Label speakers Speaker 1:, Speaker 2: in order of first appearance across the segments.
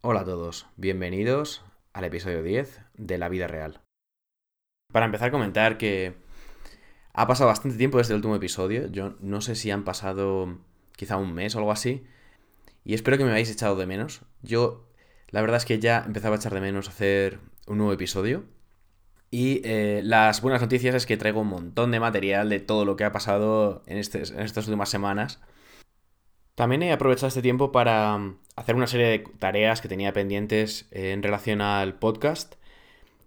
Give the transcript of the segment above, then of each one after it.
Speaker 1: Hola a todos, bienvenidos al episodio 10 de La Vida Real. Para empezar, comentar que ha pasado bastante tiempo desde el último episodio. Yo no sé si han pasado quizá un mes o algo así. Y espero que me hayáis echado de menos. Yo, la verdad es que ya empezaba a echar de menos hacer un nuevo episodio. Y eh, las buenas noticias es que traigo un montón de material de todo lo que ha pasado en, estas últimas semanas. También he aprovechado este tiempo para hacer una serie de tareas que tenía pendientes en relación al podcast.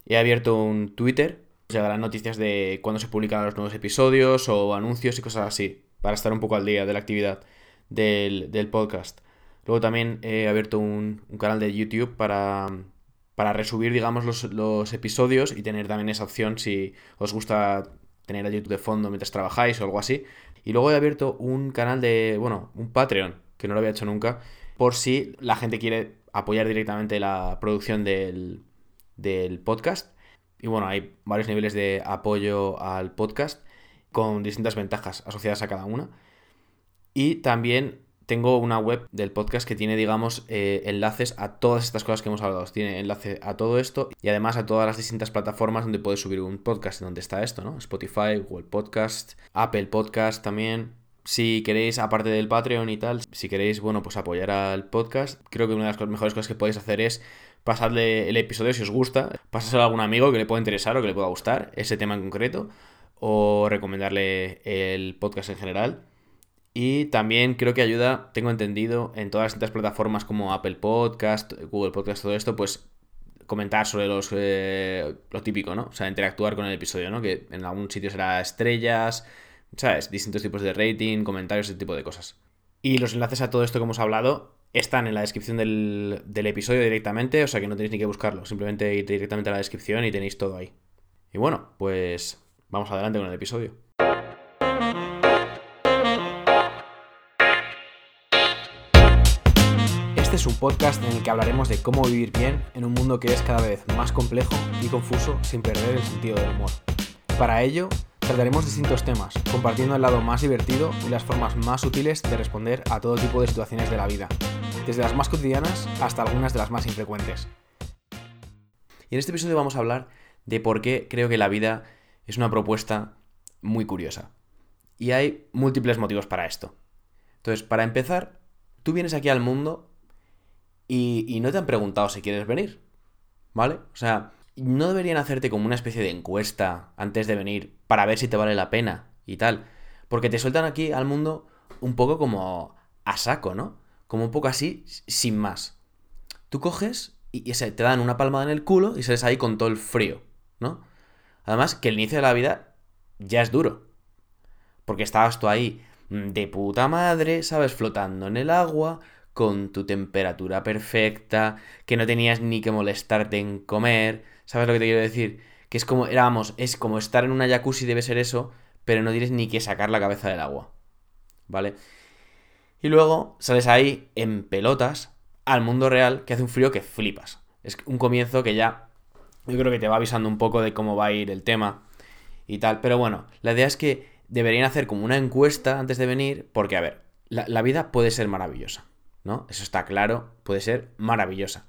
Speaker 1: He abierto un Twitter, llegarán noticias de cuándo se publican los nuevos episodios o anuncios y cosas así, para estar un poco al día de la actividad del, podcast. Luego también he abierto un, canal de YouTube para, para resubir, digamos, los, los, episodios y tener también esa opción si os gusta tener a YouTube de fondo mientras trabajáis o algo así. Y luego he abierto un canal de, bueno, un Patreon, que no lo había hecho nunca, por si la gente quiere apoyar directamente la producción del, del podcast. Y bueno, hay varios niveles de apoyo al podcast con distintas ventajas asociadas a cada una. Y también tengo una web del podcast que tiene, digamos, eh, enlaces a todas estas cosas que hemos hablado. Tiene enlace a todo esto y además a todas las distintas plataformas donde puedes subir un podcast, donde está esto, ¿no? Spotify, Google Podcast, Apple Podcast también. Si queréis, aparte del Patreon y tal, si queréis, bueno, pues apoyar al podcast, creo que una de las mejores cosas que podéis hacer es pasarle el episodio si os gusta, pasárselo a algún amigo que le pueda interesar o que le pueda gustar ese tema en concreto, o recomendarle el podcast en general. Y también creo que ayuda, tengo entendido, en todas estas plataformas como Apple Podcast, Google Podcast, todo esto, pues comentar sobre los eh, lo típico, ¿no? O sea, interactuar con el episodio, ¿no? Que en algún sitio será estrellas, ¿sabes? Distintos tipos de rating, comentarios, ese tipo de cosas. Y los enlaces a todo esto que hemos hablado están en la descripción del, del episodio directamente, o sea que no tenéis ni que buscarlo, simplemente ir directamente a la descripción y tenéis todo ahí. Y bueno, pues vamos adelante con el episodio. Este es un podcast en el que hablaremos de cómo vivir bien en un mundo que es cada vez más complejo y confuso sin perder el sentido del humor. Para ello, trataremos distintos temas, compartiendo el lado más divertido y las formas más útiles de responder a todo tipo de situaciones de la vida, desde las más cotidianas hasta algunas de las más infrecuentes. Y en este episodio vamos a hablar de por qué creo que la vida es una propuesta muy curiosa. Y hay múltiples motivos para esto. Entonces, para empezar, tú vienes aquí al mundo y, no te han preguntado si quieres venir. ¿Vale? O sea, no deberían hacerte como una especie de encuesta antes de venir para ver si te vale la pena y tal. Porque te sueltan aquí al mundo un poco como a saco, ¿no? Como un poco así, sin más. Tú coges y, te dan una palmada en el culo y sales ahí con todo el frío, ¿no? Además, que el inicio de la vida ya es duro. Porque estabas tú ahí de puta madre, ¿sabes? Flotando en el agua, con tu temperatura perfecta, que no tenías ni que molestarte en comer, ¿sabes lo que te quiero decir? Que es como, era, es como estar en una jacuzzi, debe ser eso, pero no tienes ni que sacar la cabeza del agua, ¿vale? Y luego sales ahí en pelotas al mundo real que hace un frío que flipas. Es un comienzo que ya yo creo que te va avisando un poco de cómo va a ir el tema y tal. Pero bueno, la idea es que deberían hacer como una encuesta antes de venir, porque a ver, la vida puede ser maravillosa. ¿no? Eso está claro, puede ser maravillosa.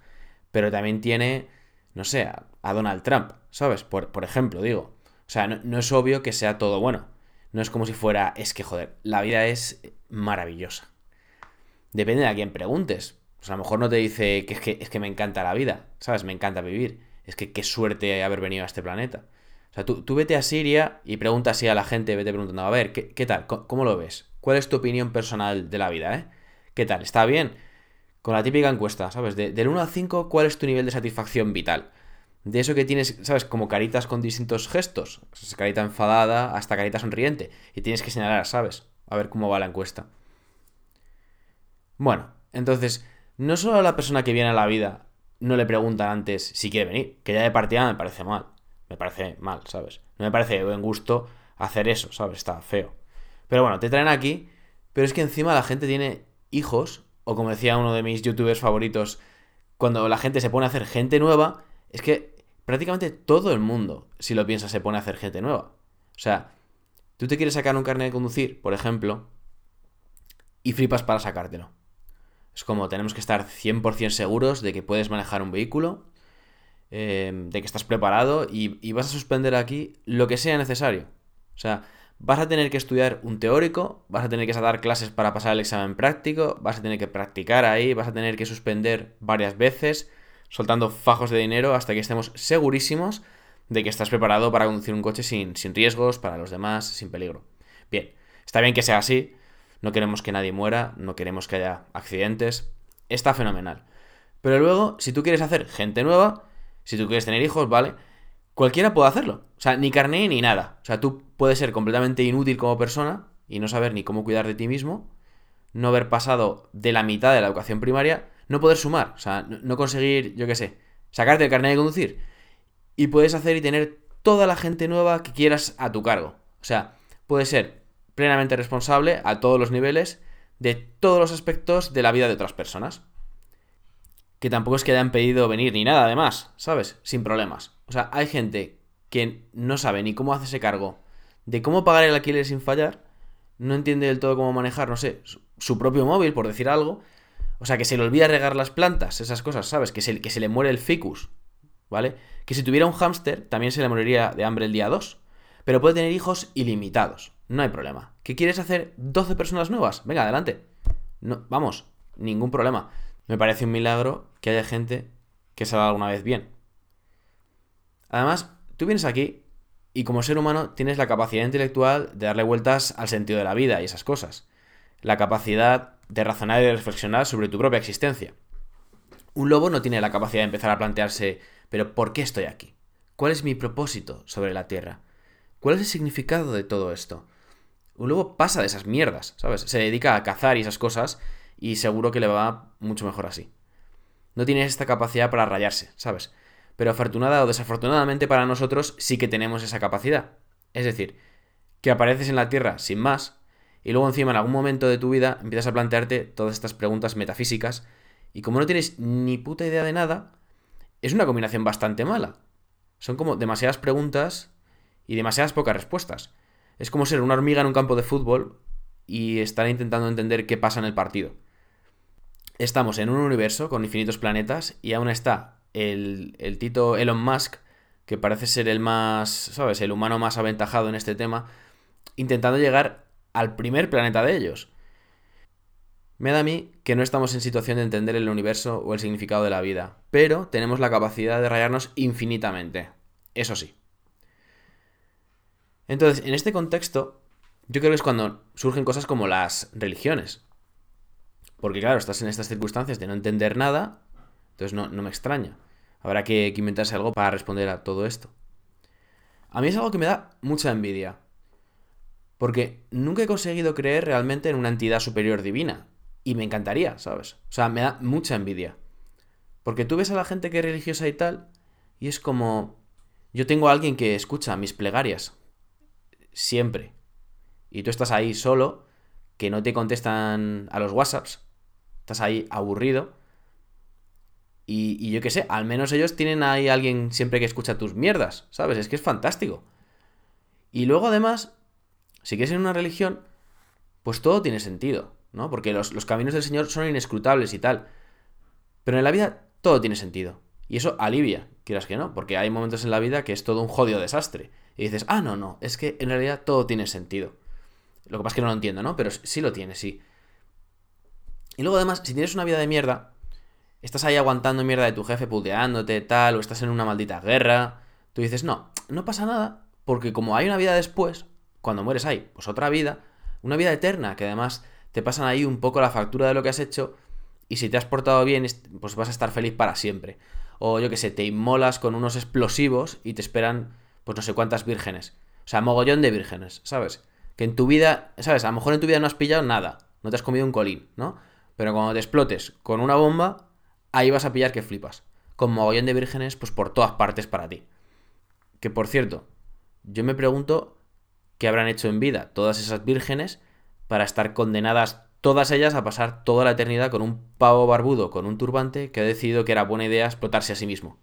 Speaker 1: Pero también tiene, no sé, a, Donald Trump, ¿sabes? Por, ejemplo, digo. O sea, no, es obvio que sea todo bueno. No es como si fuera, es que, joder, la vida es maravillosa. Depende de a quién preguntes. Pues a lo mejor no te dice que es que, es que me encanta la vida, ¿sabes? Me encanta vivir. Es que qué suerte haber venido a este planeta. O sea, tú, vete a Siria y pregunta así a la gente, vete preguntando, a ver, ¿qué, qué tal? ¿Cómo lo ves? ¿Cuál es tu opinión personal de la vida, eh? ¿Qué tal? ¿Está bien? Con la típica encuesta, ¿sabes? del 1 al 5, ¿cuál es tu nivel de satisfacción vital? De eso que tienes, ¿sabes? Como caritas con distintos gestos. Carita enfadada hasta carita sonriente. Y tienes que señalar, ¿sabes? A ver cómo va la encuesta. Bueno, entonces, no solo a la persona que viene a la vida no le preguntan antes si quiere venir, que ya de partida me parece mal. Me parece mal, ¿sabes? No me parece de buen gusto hacer eso, ¿sabes? Está feo. Pero bueno, te traen aquí, pero es que encima la gente tiene hijos, o como decía uno de mis youtubers favoritos, cuando la gente se pone a hacer gente nueva, es que prácticamente todo el mundo, si lo piensas, se pone a hacer gente nueva. O sea, tú te quieres sacar un carnet de conducir, por ejemplo, y flipas para sacártelo. Es como tenemos que estar 100% seguros de que puedes manejar un vehículo, eh, de que estás preparado y, y vas a suspender aquí lo que sea necesario. O sea, vas a tener que estudiar un teórico, vas a tener que dar clases para pasar el examen práctico, vas a tener que practicar ahí, vas a tener que suspender varias veces, soltando fajos de dinero hasta que estemos segurísimos de que estás preparado para conducir un coche sin, sin riesgos para los demás, sin peligro. Bien, está bien que sea así, no queremos que nadie muera, no queremos que haya accidentes, está fenomenal. Pero luego, si tú quieres hacer gente nueva, si tú quieres tener hijos, ¿vale? cualquiera puede hacerlo. O sea, ni carné ni nada. O sea, tú puedes ser completamente inútil como persona y no saber ni cómo cuidar de ti mismo, no haber pasado de la mitad de la educación primaria, no poder sumar, o sea, no conseguir, yo qué sé, sacarte el carnet de conducir. Y puedes hacer y tener toda la gente nueva que quieras a tu cargo. O sea, puedes ser plenamente responsable a todos los niveles de todos los aspectos de la vida de otras personas. Que tampoco es que hayan pedido venir ni nada, además, ¿sabes? Sin problemas. O sea, hay gente que no sabe ni cómo hacerse cargo de cómo pagar el alquiler sin fallar, no entiende del todo cómo manejar, no sé, su propio móvil, por decir algo. O sea, que se le olvida regar las plantas, esas cosas, ¿sabes? Que se, que se le muere el ficus, ¿vale? Que si tuviera un hámster, también se le moriría de hambre el día 2. Pero puede tener hijos ilimitados, no hay problema. ¿Qué quieres hacer 12 personas nuevas? Venga, adelante. No, vamos, ningún problema. Me parece un milagro que haya gente que salga alguna vez bien. Además, tú vienes aquí y como ser humano tienes la capacidad intelectual de darle vueltas al sentido de la vida y esas cosas. La capacidad de razonar y de reflexionar sobre tu propia existencia. Un lobo no tiene la capacidad de empezar a plantearse, pero ¿por qué estoy aquí? ¿Cuál es mi propósito sobre la Tierra? ¿Cuál es el significado de todo esto? Un lobo pasa de esas mierdas, ¿sabes? Se dedica a cazar y esas cosas y seguro que le va mucho mejor así. No tiene esta capacidad para rayarse, ¿sabes? pero afortunada o desafortunadamente para nosotros sí que tenemos esa capacidad. Es decir, que apareces en la Tierra sin más, y luego encima en algún momento de tu vida empiezas a plantearte todas estas preguntas metafísicas, y como no tienes ni puta idea de nada, es una combinación bastante mala. Son como demasiadas preguntas y demasiadas pocas respuestas. Es como ser una hormiga en un campo de fútbol y estar intentando entender qué pasa en el partido. Estamos en un universo con infinitos planetas y aún está el, Tito Elon Musk, que parece ser el más, ¿sabes? El humano más aventajado en este tema, intentando llegar al primer planeta de ellos. Me da a mí que no estamos en situación de entender el universo o el significado de la vida, pero tenemos la capacidad de rayarnos infinitamente. Eso sí. Entonces, en este contexto, yo creo que es cuando surgen cosas como las religiones. Porque claro, estás en estas circunstancias de no entender nada entonces no, me extraña. Habrá que, inventarse algo para responder a todo esto. A mí es algo que me da mucha envidia. Porque nunca he conseguido creer realmente en una entidad superior divina. Y me encantaría, ¿sabes? O sea, me da mucha envidia. Porque tú ves a la gente que es religiosa y tal, y es como... Yo tengo a alguien que escucha mis plegarias. Siempre. Y tú estás ahí solo, que no te contestan a los WhatsApps. Estás ahí aburrido. Y, yo qué sé, al menos ellos tienen ahí alguien siempre que escucha tus mierdas, ¿sabes? Es que es fantástico. Y luego además, si quieres en una religión, pues todo tiene sentido, ¿no? Porque los, los caminos del Señor son inescrutables y tal. Pero en la vida todo tiene sentido. Y eso alivia, quieras que no, porque hay momentos en la vida que es todo un jodido desastre. Y dices, ah, no, no, es que en realidad todo tiene sentido. Lo que pasa es que no lo entiendo, ¿no? Pero sí lo tiene, sí. Y luego además, si tienes una vida de mierda, estás ahí aguantando mierda de tu jefe puteándote, tal, o estás en una maldita guerra, tú dices, no, no pasa nada, porque como hay una vida después, cuando mueres hay, pues otra vida, una vida eterna, que además te pasan ahí un poco la factura de lo que has hecho, y si te has portado bien, pues vas a estar feliz para siempre. O yo que sé, te inmolas con unos explosivos y te esperan, pues no sé cuántas vírgenes. O sea, mogollón de vírgenes, ¿sabes? Que en tu vida, ¿sabes? A lo mejor en tu vida no has pillado nada, no te has comido un colín, ¿no? Pero cuando te explotes con una bomba, ahí vas a pillar que flipas. Con mogollón de vírgenes, pues por todas partes para ti. Que por cierto, yo me pregunto qué habrán hecho en vida todas esas vírgenes para estar condenadas todas ellas a pasar toda la eternidad con un pavo barbudo con un turbante que ha decidido que era buena idea explotarse a sí mismo.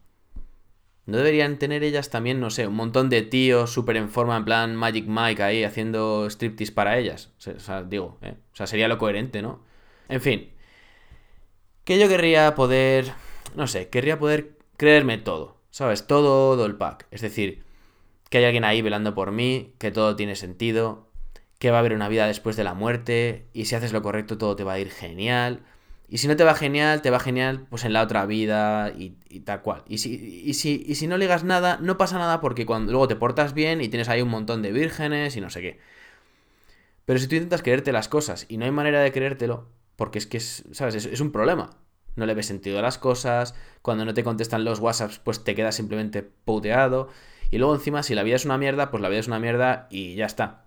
Speaker 1: ¿No deberían tener ellas también, no sé, un montón de tíos súper en forma, en plan Magic Mike ahí, haciendo striptease para ellas? O sea, digo, ¿eh? O sea, sería lo coherente, ¿no? En fin, que yo querría poder, no sé, querría poder creerme todo, ¿sabes? Todo el pack. Es decir, que hay alguien ahí velando por mí, que todo tiene sentido, que va a haber una vida después de la muerte, y si haces lo correcto todo te va a ir genial. Y si no te va genial, te va genial pues en la otra vida y, tal cual. Y si, y, si, y si no ligas nada, no pasa nada porque cuando luego te portas bien y tienes ahí un montón de vírgenes y no sé qué. Pero si tú intentas creerte las cosas y no hay manera de creértelo, porque es que es, ¿sabes? Es, un problema. No le ves sentido a las cosas, cuando no te contestan los WhatsApps, pues te quedas simplemente puteado. Y luego encima, si la vida es una mierda, pues la vida es una mierda y ya está.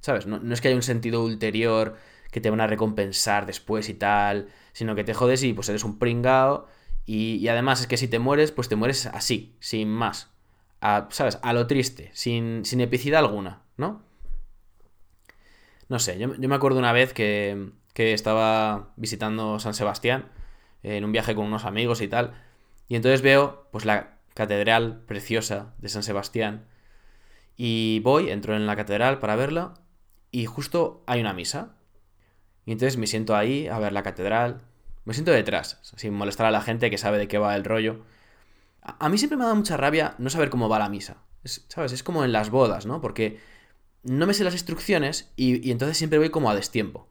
Speaker 1: ¿Sabes? No, no es que haya un sentido ulterior que te van a recompensar después y tal, sino que te jodes y pues eres un pringao. Y, además es que si te mueres, pues te mueres así, sin más. ¿Sabes? A lo triste, sin, sin epicidad alguna, ¿no? No sé, yo, me acuerdo una vez que, que estaba visitando San Sebastián en un viaje con unos amigos y tal. Y entonces veo pues la catedral preciosa de San Sebastián. Y voy, entro en la catedral para verla y justo hay una misa. Y entonces me siento ahí a ver la catedral. Me siento detrás, sin molestar a la gente que sabe de qué va el rollo. A, mí siempre me da mucha rabia no saber cómo va la misa. ¿Sabes? Es como en las bodas, ¿no? Porque no me sé las instrucciones y, entonces siempre voy como a destiempo.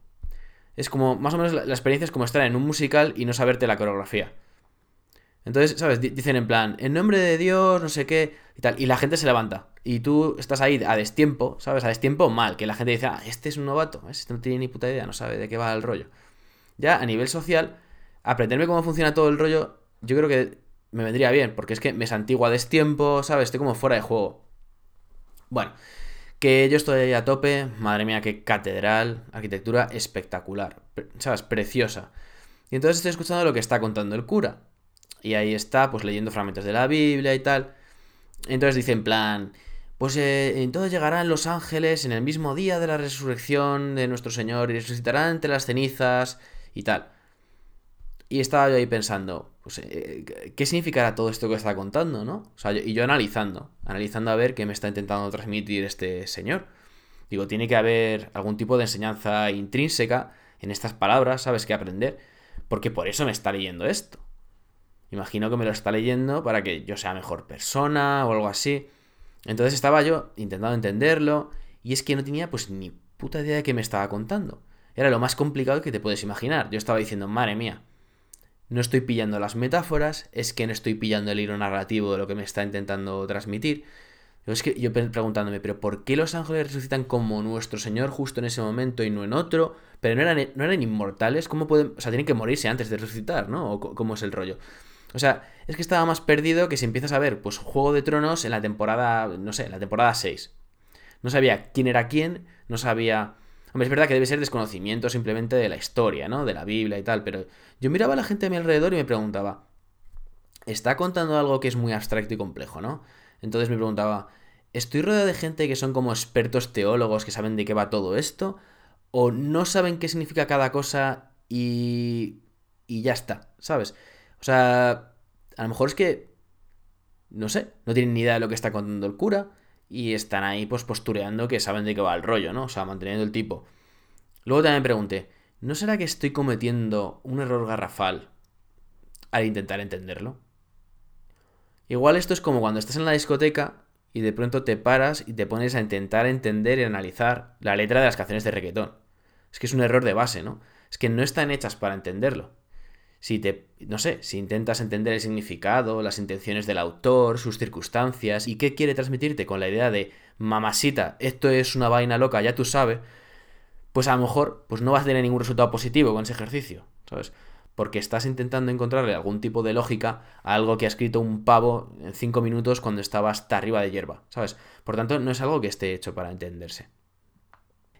Speaker 1: Es como, más o menos la, la, experiencia es como estar en un musical y no saberte la coreografía. Entonces, ¿sabes? Dicen en plan, en nombre de Dios, no sé qué, y tal. Y la gente se levanta. Y tú estás ahí a destiempo, ¿sabes? A destiempo mal. Que la gente dice, ah, este es un novato, este no tiene ni puta idea, no sabe de qué va el rollo. Ya a nivel social, aprenderme cómo funciona todo el rollo, yo creo que me vendría bien. Porque es que me santigua a destiempo, ¿sabes? Estoy como fuera de juego. Bueno, que yo estoy a tope. Madre mía, qué catedral, arquitectura espectacular. ¿Sabes? Preciosa. Y entonces estoy escuchando lo que está contando el cura. Y ahí está, pues leyendo fragmentos de la Biblia y tal. Entonces dice en plan, pues eh, entonces llegarán los ángeles en el mismo día de la resurrección de nuestro Señor y resucitarán entre las cenizas y tal. Y estaba yo ahí pensando, pues, eh, ¿qué significará todo esto que está contando, no? O sea, y yo analizando, analizando a ver qué me está intentando transmitir este señor. Digo, tiene que haber algún tipo de enseñanza intrínseca en estas palabras, ¿sabes? Que aprender, porque por eso me está leyendo esto. Imagino que me lo está leyendo para que yo sea mejor persona o algo así. Entonces estaba yo intentando entenderlo y es que no tenía pues ni puta idea de qué me estaba contando. Era lo más complicado que te puedes imaginar. Yo estaba diciendo, madre mía, no estoy pillando las metáforas, es que no estoy pillando el hilo narrativo de lo que me está intentando transmitir. Es que yo preguntándome, pero ¿por qué los ángeles resucitan como nuestro Señor justo en ese momento y no en otro? Pero no eran, no eran inmortales, ¿cómo pueden...? O sea, tienen que morirse antes de resucitar, ¿no? ¿O cómo es el rollo? O sea, es que estaba más perdido que si empiezas a ver, pues, Juego de Tronos en la temporada, no sé, la temporada 6. No sabía quién era quién, no sabía... Hombre, es verdad que debe ser desconocimiento simplemente de la historia, ¿no? De la Biblia y tal, pero yo miraba a la gente a mi alrededor y me preguntaba, está contando algo que es muy abstracto y complejo, ¿no? Entonces me preguntaba, ¿estoy rodeado de gente que son como expertos teólogos que saben de qué va todo esto? ¿O no saben qué significa cada cosa y... y ya está, ¿sabes? O sea, a lo mejor es que, no sé, no tienen ni idea de lo que está contando el cura y están ahí pues postureando que saben de qué va el rollo, ¿no? O sea, manteniendo el tipo. Luego también pregunté, ¿no será que estoy cometiendo un error garrafal al intentar entenderlo? Igual esto es como cuando estás en la discoteca y de pronto te paras y te pones a intentar entender y analizar la letra de las canciones de reggaetón. Es que es un error de base, ¿no? Es que no están hechas para entenderlo si te, no sé, si intentas entender el significado, las intenciones del autor, sus circunstancias y qué quiere transmitirte con la idea de mamasita, esto es una vaina loca, ya tú sabes, pues a lo mejor pues no vas a tener ningún resultado positivo con ese ejercicio, ¿sabes? Porque estás intentando encontrarle algún tipo de lógica a algo que ha escrito un pavo en cinco minutos cuando estaba hasta arriba de hierba, ¿sabes? Por tanto, no es algo que esté hecho para entenderse.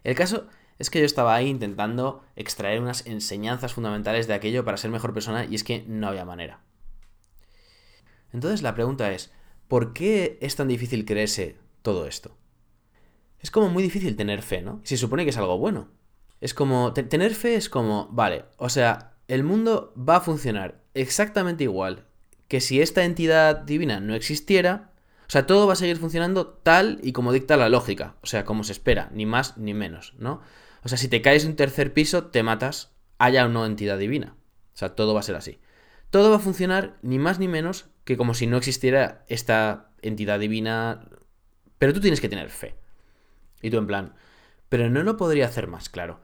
Speaker 1: El caso es que yo estaba ahí intentando extraer unas enseñanzas fundamentales de aquello para ser mejor persona y es que no había manera. Entonces la pregunta es, ¿por qué es tan difícil creerse todo esto? Es como muy difícil tener fe, ¿no? Se supone que es algo bueno. Es como, tener fe es como, vale, o sea, el mundo va a funcionar exactamente igual que si esta entidad divina no existiera, o sea, todo va a seguir funcionando tal y como dicta la lógica, o sea, como se espera, ni más ni menos, ¿no? O sea, si te caes de un tercer piso, te matas, haya o no entidad divina. sea, todo va a ser así. Todo va a funcionar ni más ni menos que como si no existiera esta entidad divina. Pero tú tienes que tener fe. Y tú en plan, pero no lo podría hacer más claro.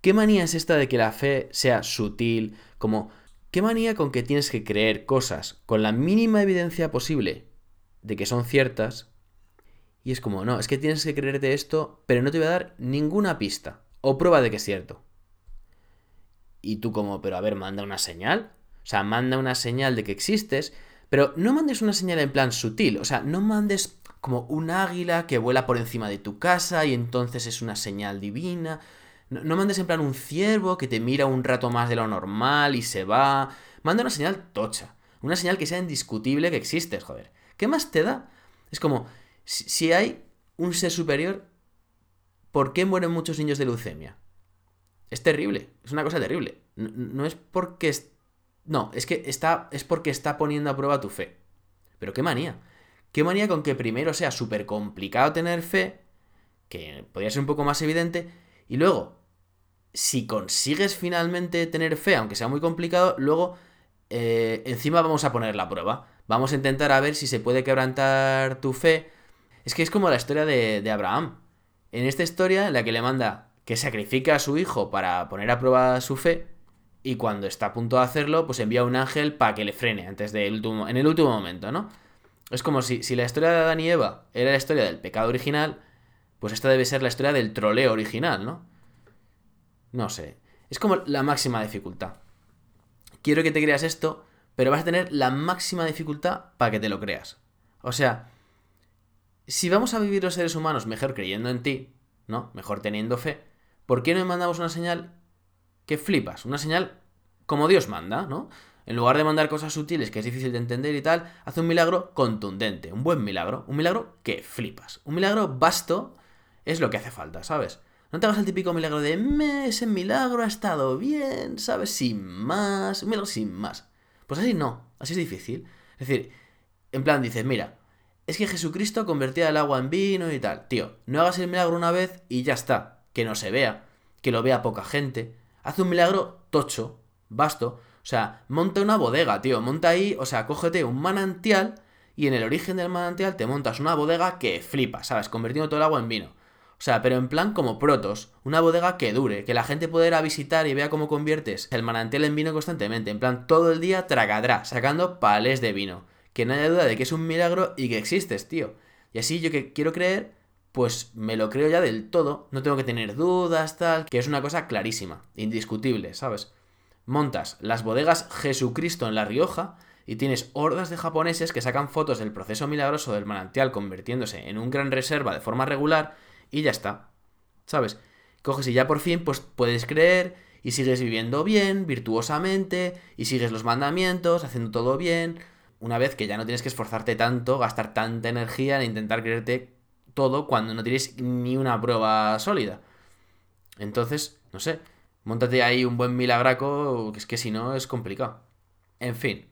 Speaker 1: ¿Qué manía es esta de que la fe sea sutil? Como, ¿qué manía con que tienes que creer cosas con la mínima evidencia posible de que son ciertas? Y es como, no, es que tienes que creerte esto, pero no te voy a dar ninguna pista o prueba de que es cierto. Y tú como, pero a ver, manda una señal. O sea, manda una señal de que existes, pero no mandes una señal en plan sutil. O sea, no mandes como un águila que vuela por encima de tu casa y entonces es una señal divina. No, mandes en plan un ciervo que te mira un rato más de lo normal y se va. Manda una señal tocha. Una señal que sea indiscutible que existes, joder. ¿Qué más te da? Es como, si hay un ser superior, ¿por qué mueren muchos niños de leucemia? Es terrible, es una cosa terrible. No, es porque... No, es que está, es porque está poniendo a prueba tu fe. Pero qué manía. Qué manía con que primero sea súper complicado tener fe, que podría ser un poco más evidente, y luego si consigues finalmente tener fe, aunque sea muy complicado, luego eh, encima vamos a poner la prueba. Vamos a intentar a ver si se puede quebrantar tu fe. Es que es como la historia de Abraham. En esta historia, la que le manda que sacrifica a su hijo para poner a prueba su fe, y cuando está a punto de hacerlo, pues envía un ángel para que le frene antes del último, en el último momento, ¿no? Es como si, si la historia de Adán y Eva era la historia del pecado original, pues esta debe ser la historia del troleo original, ¿no? No sé. Es como la máxima dificultad. Quiero que te creas esto, pero vas a tener la máxima dificultad para que te lo creas. O sea, si vamos a vivir los seres humanos mejor creyendo en ti, ¿no? Mejor teniendo fe, ¿por qué no mandamos una señal que flipas? Una señal como Dios manda, ¿no? En lugar de mandar cosas sutiles que es difícil de entender y tal, hace un milagro contundente, un buen milagro, un milagro que flipas. Un milagro vasto es lo que hace falta, ¿sabes? No te hagas el típico milagro de, ese milagro ha estado bien, ¿sabes? Sin más, un milagro sin más. Pues así no, así es difícil. Es decir, en plan dices, mira, es que Jesucristo convertía el agua en vino y tal. Tío, no hagas el milagro una vez y ya está. Que no se vea, que lo vea poca gente. Haz un milagro tocho, vasto. O sea, monta una bodega, tío. Monta ahí, o sea, cógete un manantial y en el origen del manantial te montas una bodega que flipa, ¿sabes? Convirtiendo todo el agua en vino. O sea, pero en plan como protos, una bodega que dure, que la gente pueda ir a visitar y vea cómo conviertes el manantial en vino constantemente, en plan todo el día tragadrá, sacando palés de vino. Que haya duda de que es un milagro y que existes, tío. Y así yo que quiero creer, pues me lo creo ya del todo, no tengo que tener dudas, tal, que es una cosa clarísima, indiscutible, ¿sabes? Montas las bodegas Jesucristo en La Rioja y tienes hordas de japoneses que sacan fotos del proceso milagroso del manantial convirtiéndose en un gran reserva de forma regular y ya está. ¿Sabes? Coges y ya por fin pues puedes creer y sigues viviendo bien, virtuosamente, y sigues los mandamientos, haciendo todo bien, una vez que ya no tienes que esforzarte tanto, gastar tanta energía en intentar creerte todo cuando no tienes ni una prueba sólida. Entonces, no sé, montate ahí un buen milagraco, que es que si no es complicado. En fin.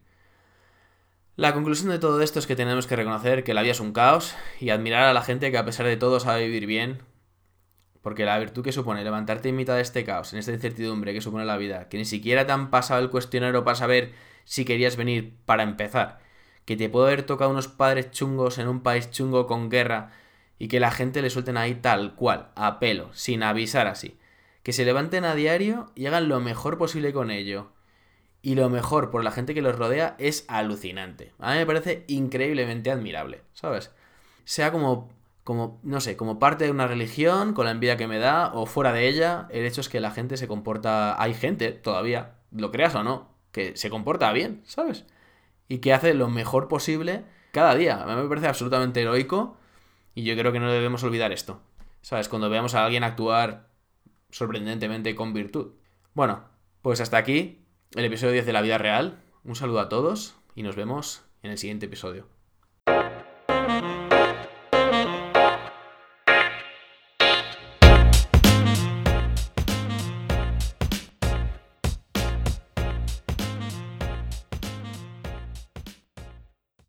Speaker 1: La conclusión de todo esto es que tenemos que reconocer que la vida es un caos y admirar a la gente que a pesar de todo sabe vivir bien. Porque la virtud que supone levantarte en mitad de este caos, en esta incertidumbre que supone la vida, que ni siquiera te han pasado el cuestionario para saber si querías venir para empezar, que te puede haber tocado unos padres chungos en un país chungo con guerra y que la gente le suelten ahí tal cual, a pelo, sin avisar así. Que se levanten a diario y hagan lo mejor posible con ello y lo mejor por la gente que los rodea es alucinante. A mí me parece increíblemente admirable, ¿sabes? Sea como, como, no sé, como parte de una religión, con la envidia que me da, o fuera de ella, el hecho es que la gente se comporta... Hay gente todavía, lo creas o no, que se comporta bien, ¿sabes? Y que hace lo mejor posible cada día. A mí me parece absolutamente heroico y yo creo que no debemos olvidar esto. ¿Sabes? Cuando veamos a alguien actuar sorprendentemente con virtud. Bueno, pues hasta aquí el episodio 10 de la vida real. Un saludo a todos y nos vemos en el siguiente episodio.